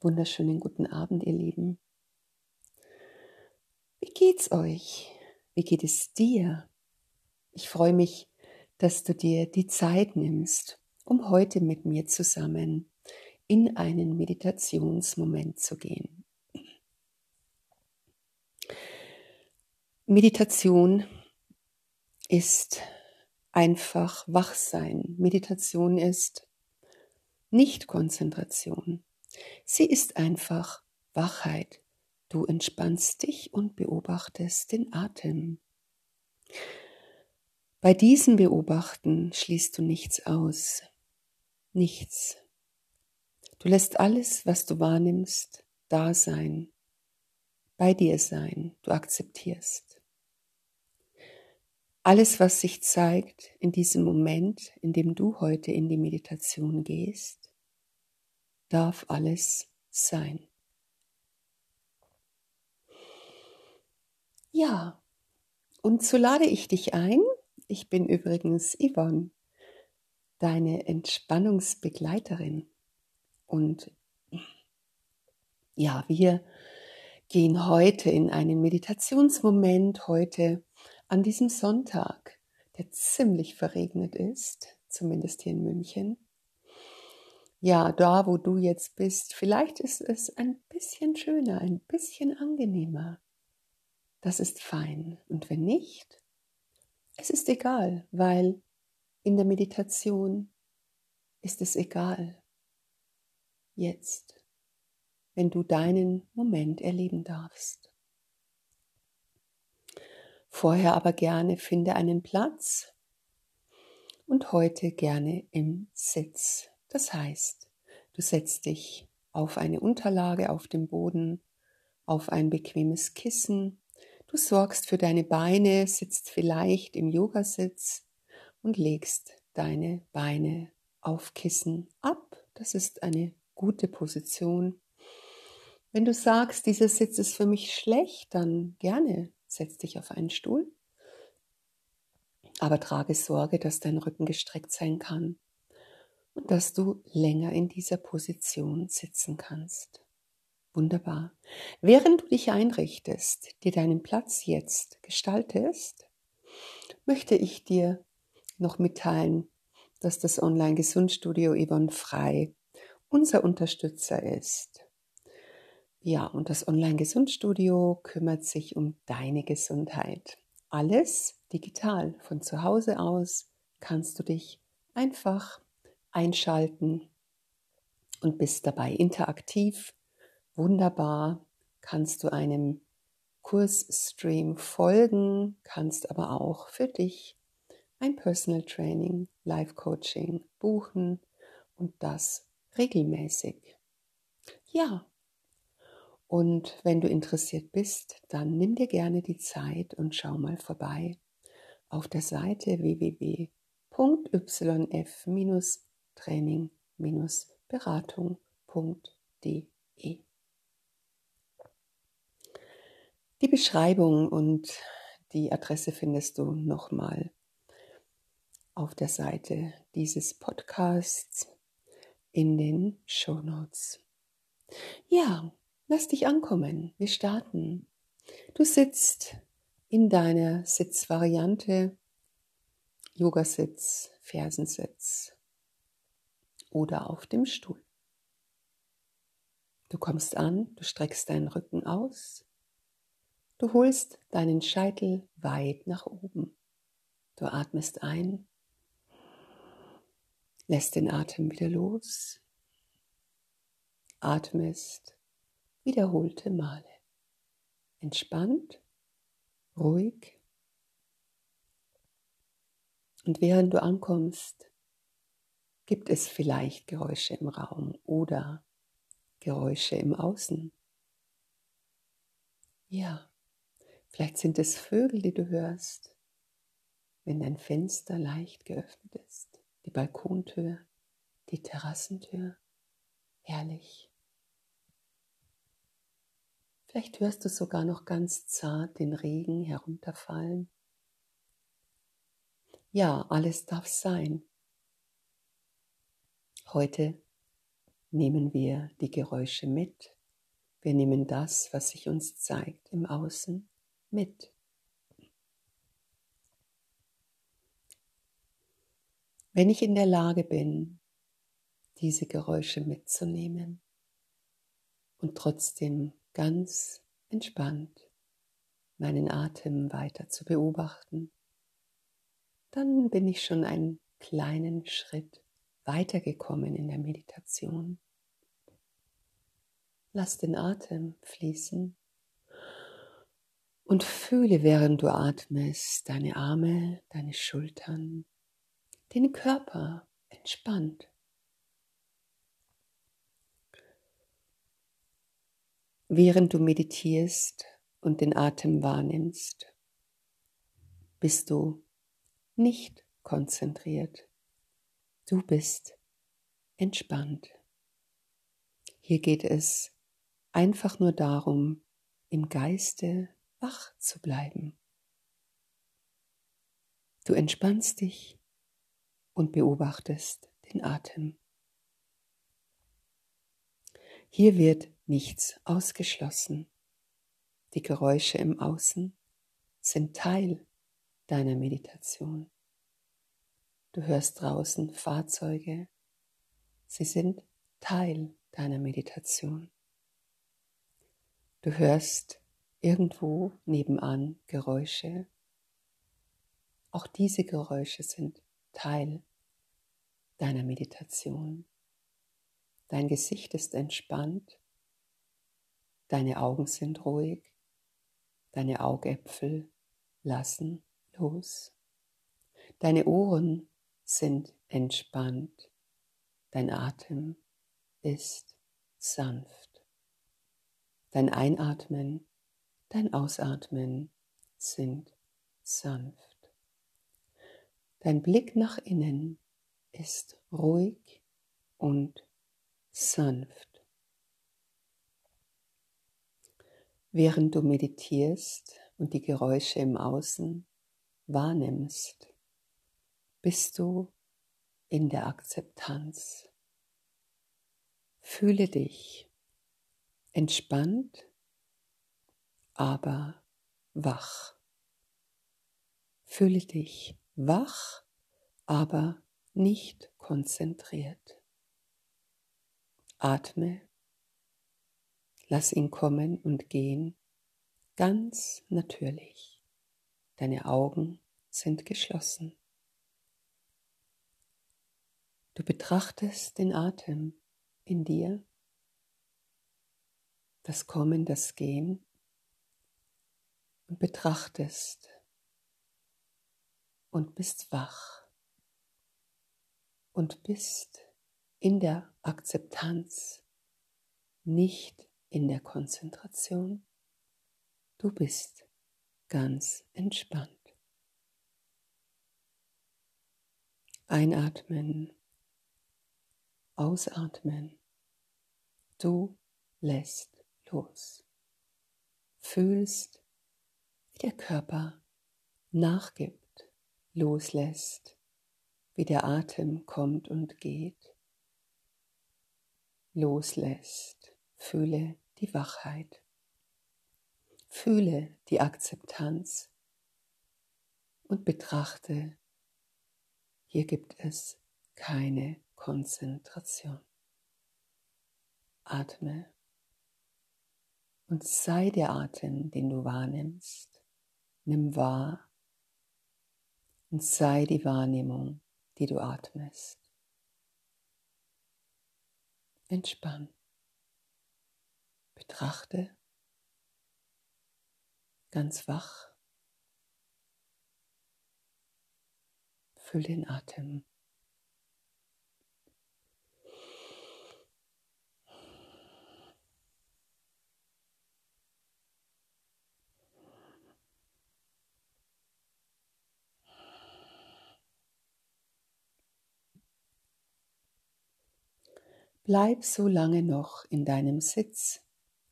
Wunderschönen guten Abend, ihr Lieben. Wie geht's euch? Wie geht es dir? Ich freue mich, dass du dir die Zeit nimmst, um heute mit mir zusammen in einen Meditationsmoment zu gehen. Meditation ist einfach Wachsein. Meditation ist nicht Konzentration. Sie ist einfach Wachheit. Du entspannst dich und beobachtest den Atem. Bei diesem Beobachten schließt du nichts aus. Nichts. Du lässt alles, was du wahrnimmst, da sein, bei dir sein, du akzeptierst. Alles, was sich zeigt in diesem Moment, in dem du heute in die Meditation gehst, darf alles sein. Ja, und so lade ich dich ein. Ich bin übrigens Yvonne, deine Entspannungsbegleiterin. Und ja, wir gehen heute in einen Meditationsmoment, heute an diesem Sonntag, der ziemlich verregnet ist, zumindest hier in München ja, da wo du jetzt bist, vielleicht ist es ein bisschen schöner, ein bisschen angenehmer. Das ist fein. Und wenn nicht, es ist egal, weil in der Meditation ist es egal. Jetzt, wenn du deinen Moment erleben darfst. Vorher aber gerne finde einen Platz und heute gerne im Sitz. Das heißt, du setzt dich auf eine Unterlage auf dem Boden, auf ein bequemes Kissen, du sorgst für deine Beine, sitzt vielleicht im Yogasitz und legst deine Beine auf Kissen ab. Das ist eine gute Position. Wenn du sagst, dieser Sitz ist für mich schlecht, dann gerne setz dich auf einen Stuhl. Aber trage Sorge, dass dein Rücken gestreckt sein kann dass du länger in dieser Position sitzen kannst. Wunderbar. Während du dich einrichtest, dir deinen Platz jetzt gestaltest, möchte ich dir noch mitteilen, dass das Online-Gesundstudio Yvonne Frei unser Unterstützer ist. Ja, und das Online-Gesundstudio kümmert sich um deine Gesundheit. Alles digital. Von zu Hause aus kannst du dich einfach einschalten und bist dabei interaktiv. Wunderbar kannst du einem Kursstream folgen, kannst aber auch für dich ein Personal Training, Life Coaching buchen und das regelmäßig. Ja, und wenn du interessiert bist, dann nimm dir gerne die Zeit und schau mal vorbei auf der Seite www.yf- training-beratung.de. Die Beschreibung und die Adresse findest du nochmal auf der Seite dieses Podcasts in den Show Notes. Ja, lass dich ankommen. Wir starten. Du sitzt in deiner Sitzvariante, Yogasitz, Fersensitz oder auf dem Stuhl. Du kommst an, du streckst deinen Rücken aus, du holst deinen Scheitel weit nach oben. Du atmest ein, lässt den Atem wieder los, atmest wiederholte Male. Entspannt, ruhig. Und während du ankommst, Gibt es vielleicht Geräusche im Raum oder Geräusche im Außen? Ja, vielleicht sind es Vögel, die du hörst, wenn dein Fenster leicht geöffnet ist, die Balkontür, die Terrassentür. Herrlich. Vielleicht hörst du sogar noch ganz zart den Regen herunterfallen. Ja, alles darf sein. Heute nehmen wir die Geräusche mit. Wir nehmen das, was sich uns zeigt im Außen, mit. Wenn ich in der Lage bin, diese Geräusche mitzunehmen und trotzdem ganz entspannt meinen Atem weiter zu beobachten, dann bin ich schon einen kleinen Schritt weitergekommen in der Meditation. Lass den Atem fließen und fühle, während du atmest, deine Arme, deine Schultern, den Körper entspannt. Während du meditierst und den Atem wahrnimmst, bist du nicht konzentriert. Du bist entspannt. Hier geht es einfach nur darum, im Geiste wach zu bleiben. Du entspannst dich und beobachtest den Atem. Hier wird nichts ausgeschlossen. Die Geräusche im Außen sind Teil deiner Meditation. Du hörst draußen Fahrzeuge. Sie sind Teil deiner Meditation. Du hörst irgendwo nebenan Geräusche. Auch diese Geräusche sind Teil deiner Meditation. Dein Gesicht ist entspannt, deine Augen sind ruhig, deine Augäpfel lassen los, deine Ohren sind entspannt, dein Atem ist sanft. Dein Einatmen, dein Ausatmen sind sanft. Dein Blick nach innen ist ruhig und sanft. Während du meditierst und die Geräusche im Außen wahrnimmst, bist du in der Akzeptanz. Fühle dich entspannt, aber wach. Fühle dich wach, aber nicht konzentriert. Atme, lass ihn kommen und gehen, ganz natürlich. Deine Augen sind geschlossen. Du betrachtest den Atem in dir, das Kommen, das Gehen und betrachtest und bist wach und bist in der Akzeptanz, nicht in der Konzentration. Du bist ganz entspannt. Einatmen Ausatmen. Du lässt los. Fühlst, wie der Körper nachgibt, loslässt, wie der Atem kommt und geht. Loslässt. Fühle die Wachheit. Fühle die Akzeptanz und betrachte, hier gibt es keine Konzentration. Atme und sei der Atem, den du wahrnimmst. Nimm wahr und sei die Wahrnehmung, die du atmest. Entspann. Betrachte ganz wach. Füll den Atem. Bleib so lange noch in deinem Sitz,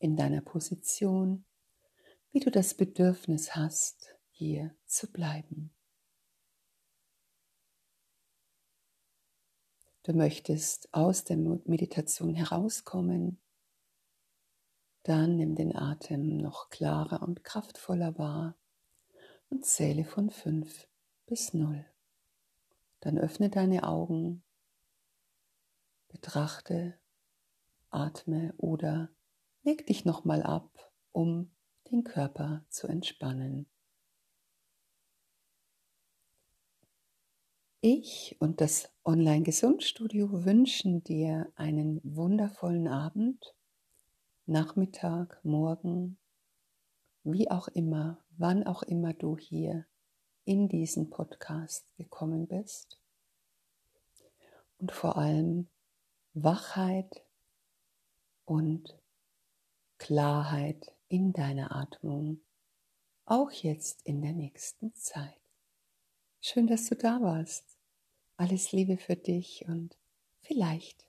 in deiner Position, wie du das Bedürfnis hast, hier zu bleiben. du möchtest aus der Meditation herauskommen, dann nimm den Atem noch klarer und kraftvoller wahr und zähle von 5 bis 0. Dann öffne deine Augen, betrachte, atme oder leg dich nochmal ab, um den Körper zu entspannen. Ich und das Online-Gesundstudio wünschen dir einen wundervollen Abend, Nachmittag, Morgen, wie auch immer, wann auch immer du hier in diesen Podcast gekommen bist. Und vor allem Wachheit und Klarheit in deiner Atmung, auch jetzt in der nächsten Zeit. Schön, dass du da warst. Alles Liebe für dich und vielleicht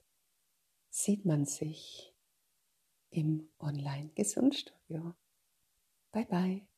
sieht man sich im Online-Gesundstudio. Bye bye.